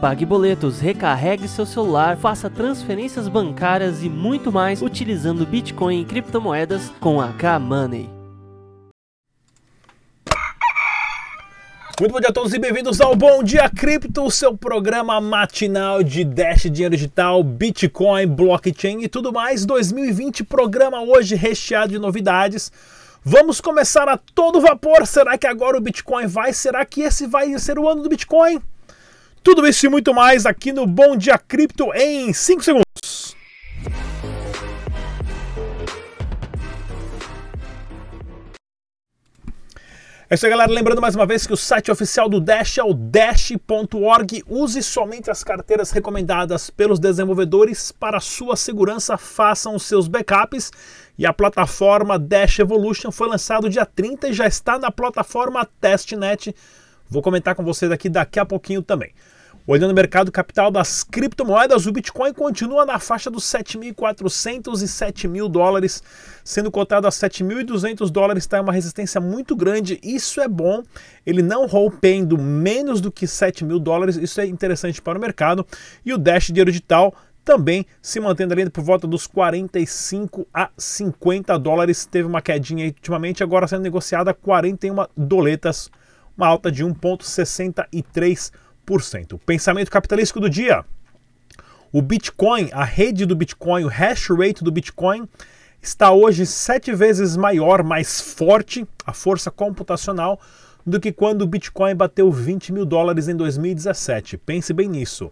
Pague boletos, recarregue seu celular, faça transferências bancárias e muito mais utilizando Bitcoin e criptomoedas com a K-Money. Muito bom dia a todos e bem-vindos ao Bom Dia Cripto, seu programa matinal de Dash Dinheiro Digital, Bitcoin, Blockchain e tudo mais. 2020, programa hoje recheado de novidades. Vamos começar a todo vapor. Será que agora o Bitcoin vai? Será que esse vai ser o ano do Bitcoin? Tudo isso e muito mais aqui no Bom Dia Cripto em 5 segundos. É isso aí, galera. Lembrando mais uma vez que o site oficial do Dash é o dash.org. Use somente as carteiras recomendadas pelos desenvolvedores para sua segurança. Façam os seus backups. E a plataforma Dash Evolution foi lançado dia 30 e já está na plataforma Testnet. Vou comentar com vocês aqui daqui a pouquinho também. Olhando o mercado capital das criptomoedas, o Bitcoin continua na faixa dos 7.400 e 7.000 dólares, sendo cotado a 7.200 dólares, está em uma resistência muito grande. Isso é bom, ele não rompendo menos do que 7 mil dólares, isso é interessante para o mercado. E o Dash Dinheiro Digital também se mantendo ali por volta dos 45 a 50 dólares. Teve uma quedinha ultimamente, agora sendo negociada a 41 doletas, uma alta de 1,63%. O pensamento capitalístico do dia. O Bitcoin, a rede do Bitcoin, o hash rate do Bitcoin está hoje sete vezes maior, mais forte, a força computacional, do que quando o Bitcoin bateu 20 mil dólares em 2017. Pense bem nisso.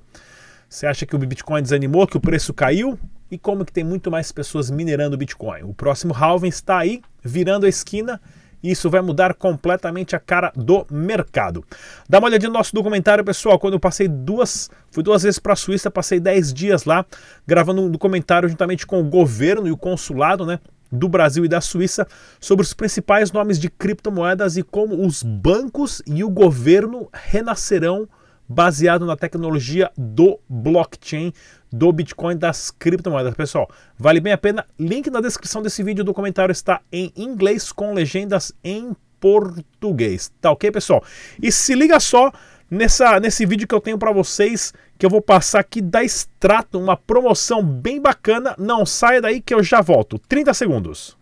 Você acha que o Bitcoin desanimou, que o preço caiu? E como que tem muito mais pessoas minerando o Bitcoin? O próximo halving está aí, virando a esquina, isso vai mudar completamente a cara do mercado. Dá uma olhadinha no nosso documentário, pessoal. Quando eu passei duas, fui duas vezes para a Suíça, passei 10 dias lá, gravando um documentário juntamente com o governo e o consulado, né? do Brasil e da Suíça sobre os principais nomes de criptomoedas e como os bancos e o governo renascerão baseado na tecnologia do blockchain, do Bitcoin, das criptomoedas. Pessoal, vale bem a pena. Link na descrição desse vídeo do comentário está em inglês com legendas em português. Tá ok, pessoal? E se liga só nessa, nesse vídeo que eu tenho para vocês, que eu vou passar aqui da Extrato, uma promoção bem bacana. Não saia daí que eu já volto. 30 segundos.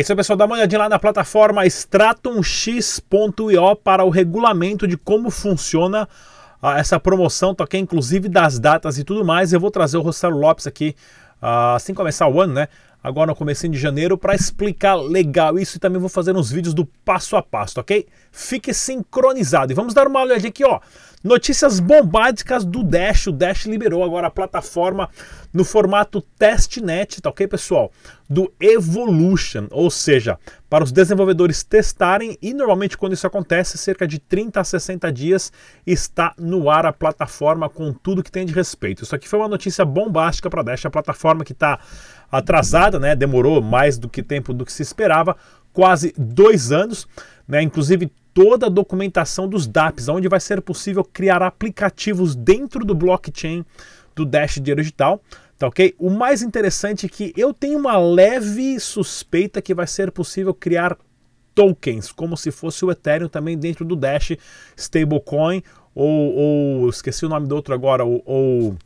É isso aí, pessoal. Dá uma olhadinha lá na plataforma stratumx.io para o regulamento de como funciona uh, essa promoção, tá ok? Inclusive das datas e tudo mais. Eu vou trazer o Rossello Lopes aqui, uh, assim começar o ano, né? Agora no começo de janeiro, para explicar legal isso e também vou fazer uns vídeos do passo a passo, ok? Fique sincronizado. E vamos dar uma olhadinha aqui, ó. Notícias bombásticas do Dash. O Dash liberou agora a plataforma no formato testnet, tá ok, pessoal? Do Evolution, ou seja, para os desenvolvedores testarem e normalmente quando isso acontece, cerca de 30 a 60 dias está no ar a plataforma com tudo que tem de respeito. Isso aqui foi uma notícia bombástica para Dash, a plataforma que está atrasada, né? Demorou mais do que tempo do que se esperava, quase dois anos, né? Inclusive toda a documentação dos DApps, onde vai ser possível criar aplicativos dentro do blockchain do Dash Dinheiro Digital. Tá ok? O mais interessante é que eu tenho uma leve suspeita que vai ser possível criar tokens, como se fosse o Ethereum também dentro do Dash Stablecoin, ou, ou esqueci o nome do outro agora, ou, ou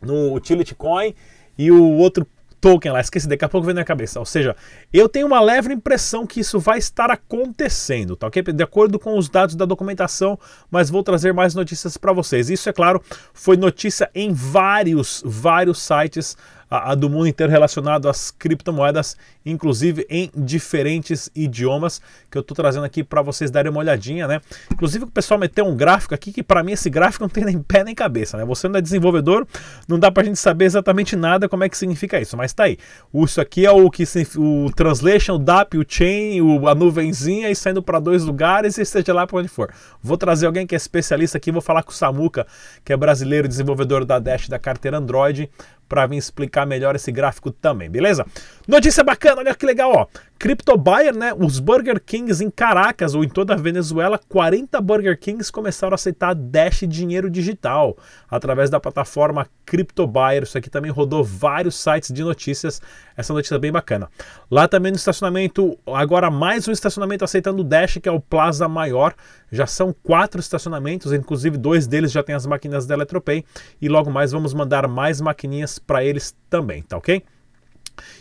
no Utility Coin, e o outro token lá, esqueci, daqui a pouco vem na cabeça. Ou seja, eu tenho uma leve impressão que isso vai estar acontecendo, tá ok? De acordo com os dados da documentação, mas vou trazer mais notícias para vocês. Isso, é claro, foi notícia em vários, vários sites a, a do mundo inteiro relacionado às criptomoedas, inclusive em diferentes idiomas, que eu estou trazendo aqui para vocês darem uma olhadinha, né? Inclusive o pessoal meteu um gráfico aqui que para mim esse gráfico não tem nem pé nem cabeça, né? Você não é desenvolvedor, não dá para a gente saber exatamente nada como é que significa isso, mas tá aí. Isso aqui é o que o translation, o DAP, o chain, o, a nuvenzinha e saindo para dois lugares e seja lá para onde for. Vou trazer alguém que é especialista aqui, vou falar com o Samuca, que é brasileiro desenvolvedor da Dash da carteira Android, para vir explicar melhor esse gráfico também, beleza? Notícia bacana, olha que legal, ó. Crypto Buyer, né? Os Burger Kings em Caracas ou em toda a Venezuela, 40 Burger Kings começaram a aceitar Dash dinheiro digital através da plataforma Crypto Buyer. Isso aqui também rodou vários sites de notícias. Essa notícia é bem bacana. Lá também no estacionamento, agora mais um estacionamento aceitando Dash, que é o Plaza Maior. Já são quatro estacionamentos, inclusive dois deles já tem as máquinas da Eletropay. E logo mais vamos mandar mais maquininhas para eles também, tá ok?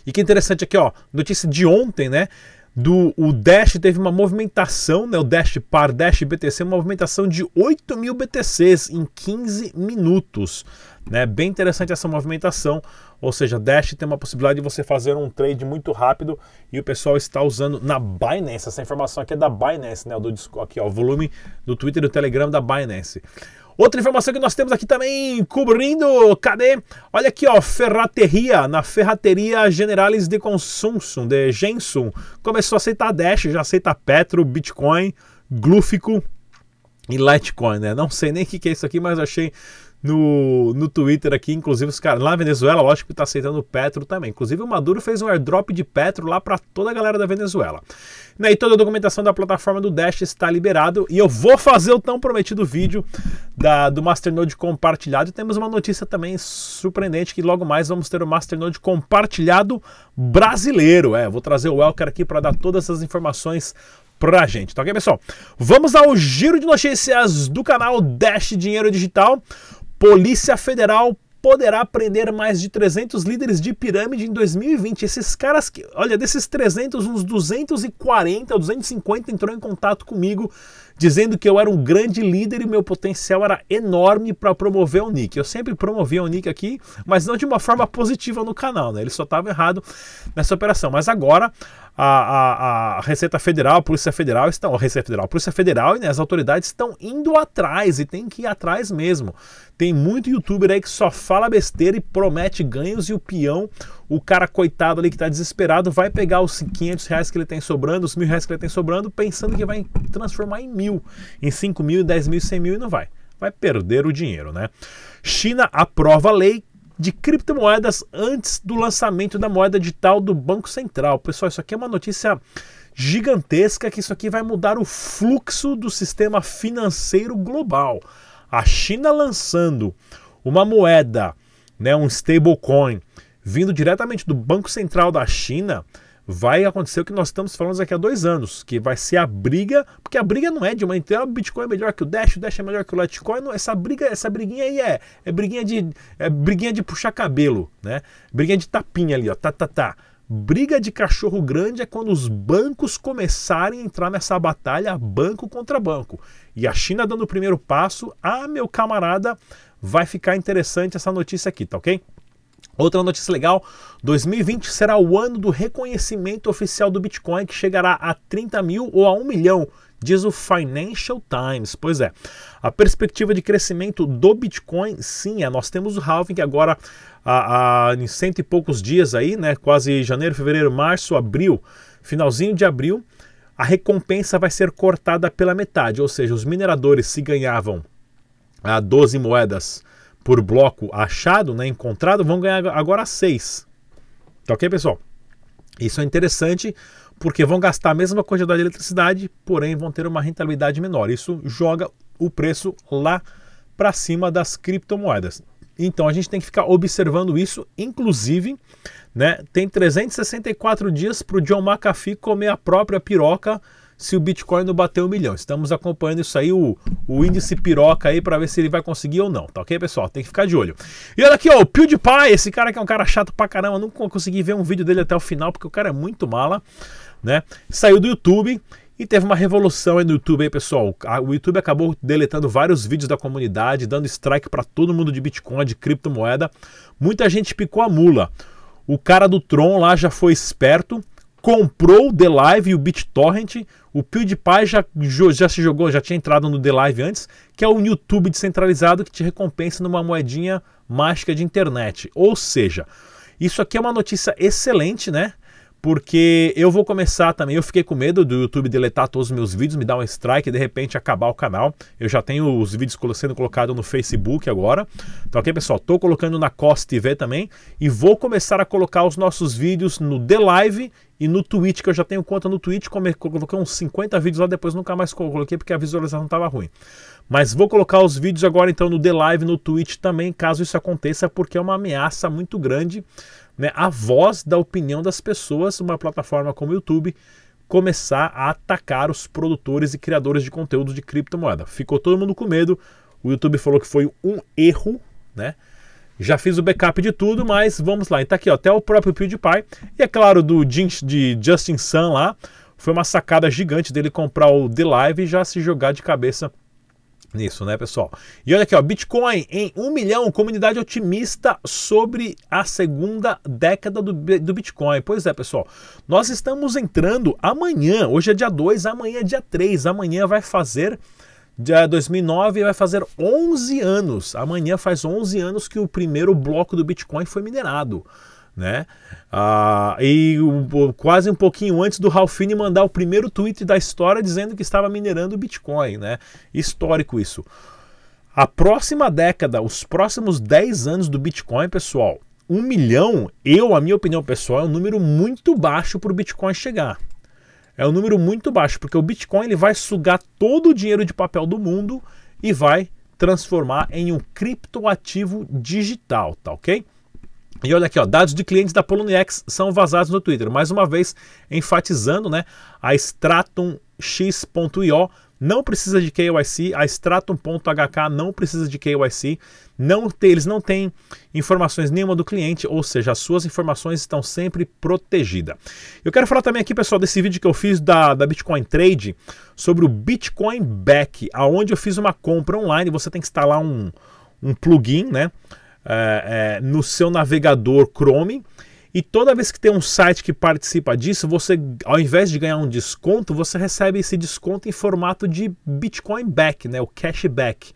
E que interessante aqui, ó, notícia de ontem, né? Do, o Dash teve uma movimentação, né, o Dash Par Dash BTC, uma movimentação de 8 mil BTCs em 15 minutos. Né? Bem interessante essa movimentação, ou seja, Dash tem uma possibilidade de você fazer um trade muito rápido e o pessoal está usando na Binance. Essa informação aqui é da Binance, né? Do, aqui, ó, o volume do Twitter e do Telegram da Binance. Outra informação que nós temos aqui também cobrindo, cadê? Olha aqui, ó, Ferrateria, na Ferrateria Generales de Consumsum, de Gensum, começou a aceitar Dash, já aceita Petro, Bitcoin, Glufico e Litecoin, né? Não sei nem o que, que é isso aqui, mas achei no, no Twitter aqui, inclusive os caras lá na Venezuela, lógico que está aceitando Petro também. Inclusive o Maduro fez um airdrop de Petro lá para toda a galera da Venezuela. Né, e toda a documentação da plataforma do Dash está liberado e eu vou fazer o tão prometido vídeo da, do Masternode compartilhado. E temos uma notícia também surpreendente que logo mais vamos ter o Masternode compartilhado brasileiro. É, vou trazer o Elker aqui para dar todas essas informações pra gente, tá ok, pessoal? Vamos ao giro de notícias do canal Dash Dinheiro Digital. Polícia Federal poderá prender mais de 300 líderes de pirâmide em 2020. Esses caras que, olha, desses 300, uns 240, 250 entrou em contato comigo dizendo que eu era um grande líder e meu potencial era enorme para promover o Nick. Eu sempre promovia o Nick aqui, mas não de uma forma positiva no canal, né? Ele só estava errado nessa operação. Mas agora a, a, a, Receita Federal, a Polícia Federal estão, a Receita Federal, a Polícia Federal e né, as autoridades estão indo atrás e tem que ir atrás mesmo. Tem muito youtuber aí que só fala besteira e promete ganhos e o peão, o cara coitado ali que está desesperado, vai pegar os 500 reais que ele tem sobrando, os mil reais que ele tem sobrando, pensando que vai transformar em mil, em 5 mil, 10 mil, 100 mil e não vai. Vai perder o dinheiro, né? China aprova a lei de criptomoedas antes do lançamento da moeda digital do Banco Central. Pessoal, isso aqui é uma notícia gigantesca que isso aqui vai mudar o fluxo do sistema financeiro global. A China lançando uma moeda, né, um stablecoin, vindo diretamente do Banco Central da China, vai acontecer o que nós estamos falando daqui a dois anos, que vai ser a briga, porque a briga não é de uma inteira, o Bitcoin é melhor que o Dash, o Dash é melhor que o Litecoin, não, essa briga, essa briguinha aí é, é briguinha de é briguinha de puxar cabelo, né? Briguinha de tapinha ali, ó, tá, tá, tá. Briga de cachorro grande é quando os bancos começarem a entrar nessa batalha banco contra banco. E a China dando o primeiro passo, ah, meu camarada, vai ficar interessante essa notícia aqui, tá ok? Outra notícia legal: 2020 será o ano do reconhecimento oficial do Bitcoin, que chegará a 30 mil ou a 1 milhão, diz o Financial Times. Pois é, a perspectiva de crescimento do Bitcoin, sim, é. Nós temos o halving agora, a, a, em cento e poucos dias aí, né, quase janeiro, fevereiro, março, abril, finalzinho de abril, a recompensa vai ser cortada pela metade, ou seja, os mineradores se ganhavam a 12 moedas por bloco achado, né, encontrado, vão ganhar agora 6. Tá ok, pessoal? Isso é interessante porque vão gastar a mesma quantidade de eletricidade, porém vão ter uma rentabilidade menor. Isso joga o preço lá para cima das criptomoedas. Então a gente tem que ficar observando isso, inclusive, né, tem 364 dias para o John McAfee comer a própria piroca se o Bitcoin não bater um milhão. Estamos acompanhando isso aí, o, o índice piroca aí, para ver se ele vai conseguir ou não, tá ok, pessoal? Tem que ficar de olho. E olha aqui, ó, o PewDiePie, esse cara que é um cara chato pra caramba, nunca consegui ver um vídeo dele até o final, porque o cara é muito mala, né? Saiu do YouTube E teve uma revolução aí no YouTube, aí, pessoal. O YouTube acabou deletando vários vídeos da comunidade, dando strike para todo mundo de Bitcoin, de criptomoeda. Muita gente picou a mula. O cara do Tron lá já foi esperto, comprou o The Live e o BitTorrent. O PewDiePie já, já se jogou, já tinha entrado no The Live antes, que é o YouTube descentralizado que te recompensa numa moedinha mágica de internet. Ou seja, isso aqui é uma notícia excelente, né? Porque eu vou começar também. Eu fiquei com medo do YouTube deletar todos os meus vídeos, me dar um strike e de repente acabar o canal. Eu já tenho os vídeos sendo colocados no Facebook agora. Então, ok, pessoal? Estou colocando na COS TV também e vou começar a colocar os nossos vídeos no The Live e no Twitch, que eu já tenho conta no Twitch. Coloquei uns 50 vídeos lá, depois nunca mais coloquei porque a visualização estava ruim. Mas vou colocar os vídeos agora então no The Live, no Twitch também, caso isso aconteça, porque é uma ameaça muito grande né, a voz da opinião das pessoas, uma plataforma como o YouTube, começar a atacar os produtores e criadores de conteúdo de criptomoeda. Ficou todo mundo com medo. O YouTube falou que foi um erro, né? Já fiz o backup de tudo, mas vamos lá. E tá aqui, ó, até o próprio PewDiePie. E é claro, do de Justin Sun lá, foi uma sacada gigante dele comprar o The Live e já se jogar de cabeça nisso, né, pessoal? E olha aqui, ó, Bitcoin em um milhão, comunidade otimista sobre a segunda década do, do Bitcoin. Pois é, pessoal, nós estamos entrando amanhã, hoje é dia 2, amanhã é dia 3, amanhã vai fazer dia 2009 vai fazer 11 anos. Amanhã faz 11 anos que o primeiro bloco do Bitcoin foi minerado né? Ah, e o, quase um pouquinho antes do Ralphine mandar o primeiro tweet da história dizendo que estava minerando Bitcoin, né? Histórico isso. A próxima década, os próximos 10 anos do Bitcoin, pessoal, um milhão, eu, a minha opinião pessoal, é um número muito baixo para o Bitcoin chegar. É um número muito baixo, porque o Bitcoin ele vai sugar todo o dinheiro de papel do mundo e vai transformar em um criptoativo digital, tá ok? E olha aqui, ó, dados de clientes da Poloniex são vazados no Twitter. Mais uma vez, enfatizando, né? A StratumX.io não precisa de KYC, a Stratum.hk não precisa de KYC, não tem, eles não têm informações nenhuma do cliente, ou seja, as suas informações estão sempre protegidas. Eu quero falar também aqui, pessoal, desse vídeo que eu fiz da, da Bitcoin Trade sobre o Bitcoin Back, aonde eu fiz uma compra online, você tem que instalar um, um plugin, né? É, no seu navegador Chrome. E toda vez que tem um site que participa disso, você, ao invés de ganhar um desconto, você recebe esse desconto em formato de Bitcoin back, né, o cashback.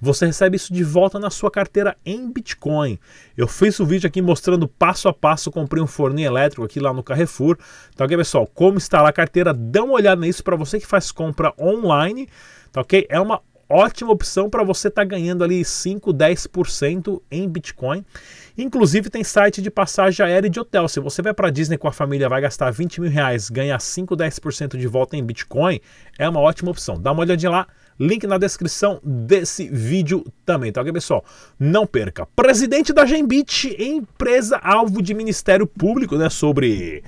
Você recebe isso de volta na sua carteira em Bitcoin. Eu fiz o um vídeo aqui mostrando passo a passo, comprei um forninho elétrico aqui lá no Carrefour. Então, ok, pessoal, como instalar a carteira, dá uma olhada nisso para você que faz compra online, tá ok? É uma ótima opção para você estar tá ganhando ali 5, 10% em Bitcoin. Inclusive tem site de passagem aérea e de hotel. Se você vai para Disney com a família, vai gastar 20 mil reais, ganhar 5, 10% de volta em Bitcoin, é uma ótima opção. Dá uma olhadinha lá, link na descrição desse vídeo também, tá ok, pessoal? Não perca. Presidente da Gembit, empresa alvo de Ministério Público, né, sobre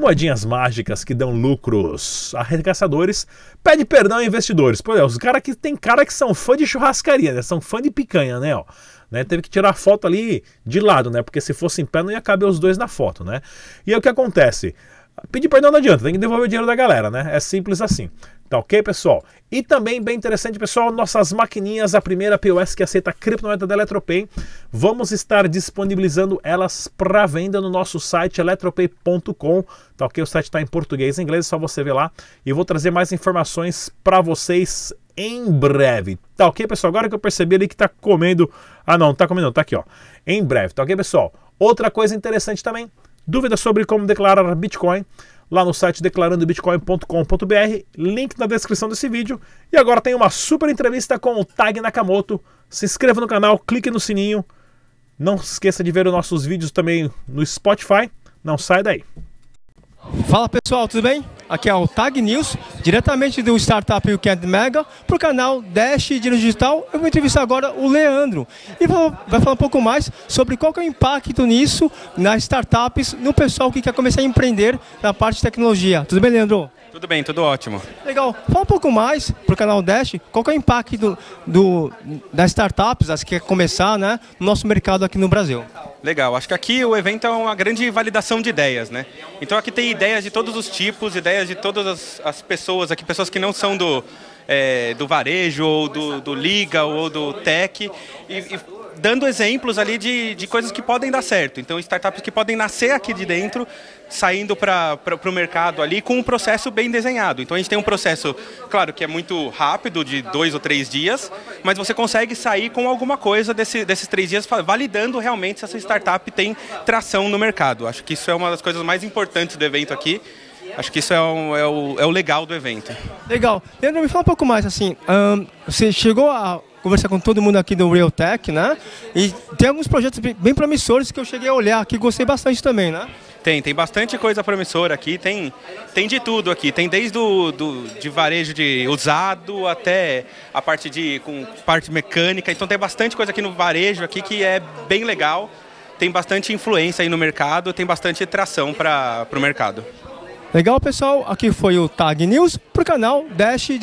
moedinhas mágicas que dão lucros arregaçadores, pede perdão a investidores. Pô, é, os caras que tem cara que são fã de churrascaria, né? São fã de picanha, né? Ó, né? Teve que tirar a foto ali de lado, né? Porque se fosse em pé não ia caber os dois na foto, né? E aí o que acontece? Pedir perdão não adianta, tem que devolver o dinheiro da galera, né? É simples assim. Tá ok, pessoal? E também, bem interessante, pessoal, nossas maquininhas, a primeira POS que aceita criptomoeda da Eletropay, vamos estar disponibilizando elas para venda no nosso site eletropay.com. Tá ok? O site está em português e inglês, é só você ver lá. E vou trazer mais informações para vocês em breve. Tá ok, pessoal? Agora que eu percebi ali que tá comendo. Ah, não, tá comendo, tá aqui, ó. Em breve, tá ok, pessoal? Outra coisa interessante também, dúvidas sobre como declarar Bitcoin lá no site declarandobitcoin.com.br, link na descrição desse vídeo. E agora tem uma super entrevista com o Tag Nakamoto. Se inscreva no canal, clique no sininho. Não esqueça de ver os nossos vídeos também no Spotify. Não sai daí. Fala pessoal, tudo bem? Aqui é o Tag News, diretamente do Startup Weekend Mega, para o canal Dash Dinheiro Digital. Eu vou entrevistar agora o Leandro e vai falar um pouco mais sobre qual é o impacto nisso nas startups, no pessoal que quer começar a empreender na parte de tecnologia. Tudo bem, Leandro? Tudo bem, tudo ótimo. Legal. Fala um pouco mais para o canal Dash, qual é o impacto do, do, das startups, as que quer começar né, no nosso mercado aqui no Brasil. Legal, acho que aqui o evento é uma grande validação de ideias, né? Então aqui tem ideias de todos os tipos, ideias de todas as, as pessoas aqui, pessoas que não são do, é, do varejo, ou do, do Liga, ou do Tech, e, e dando exemplos ali de, de coisas que podem dar certo. Então startups que podem nascer aqui de dentro, saindo para o mercado ali com um processo bem desenhado. Então a gente tem um processo, claro, que é muito rápido, de dois ou três dias, mas você consegue sair com alguma coisa desse, desses três dias, validando realmente se essa startup tem tração no mercado. Acho que isso é uma das coisas mais importantes do evento aqui. Acho que isso é, um, é, o, é o legal do evento. Legal. Leandro, me fala um pouco mais, assim, um, você chegou a conversar com todo mundo aqui do Realtech, né? E tem alguns projetos bem promissores que eu cheguei a olhar aqui, gostei bastante também, né? Tem, tem bastante coisa promissora aqui, tem, tem de tudo aqui, tem desde o do, de varejo de usado até a parte de com parte mecânica, então tem bastante coisa aqui no varejo aqui que é bem legal, tem bastante influência aí no mercado, tem bastante tração para o mercado. Legal pessoal, aqui foi o Tag News para o canal Dash de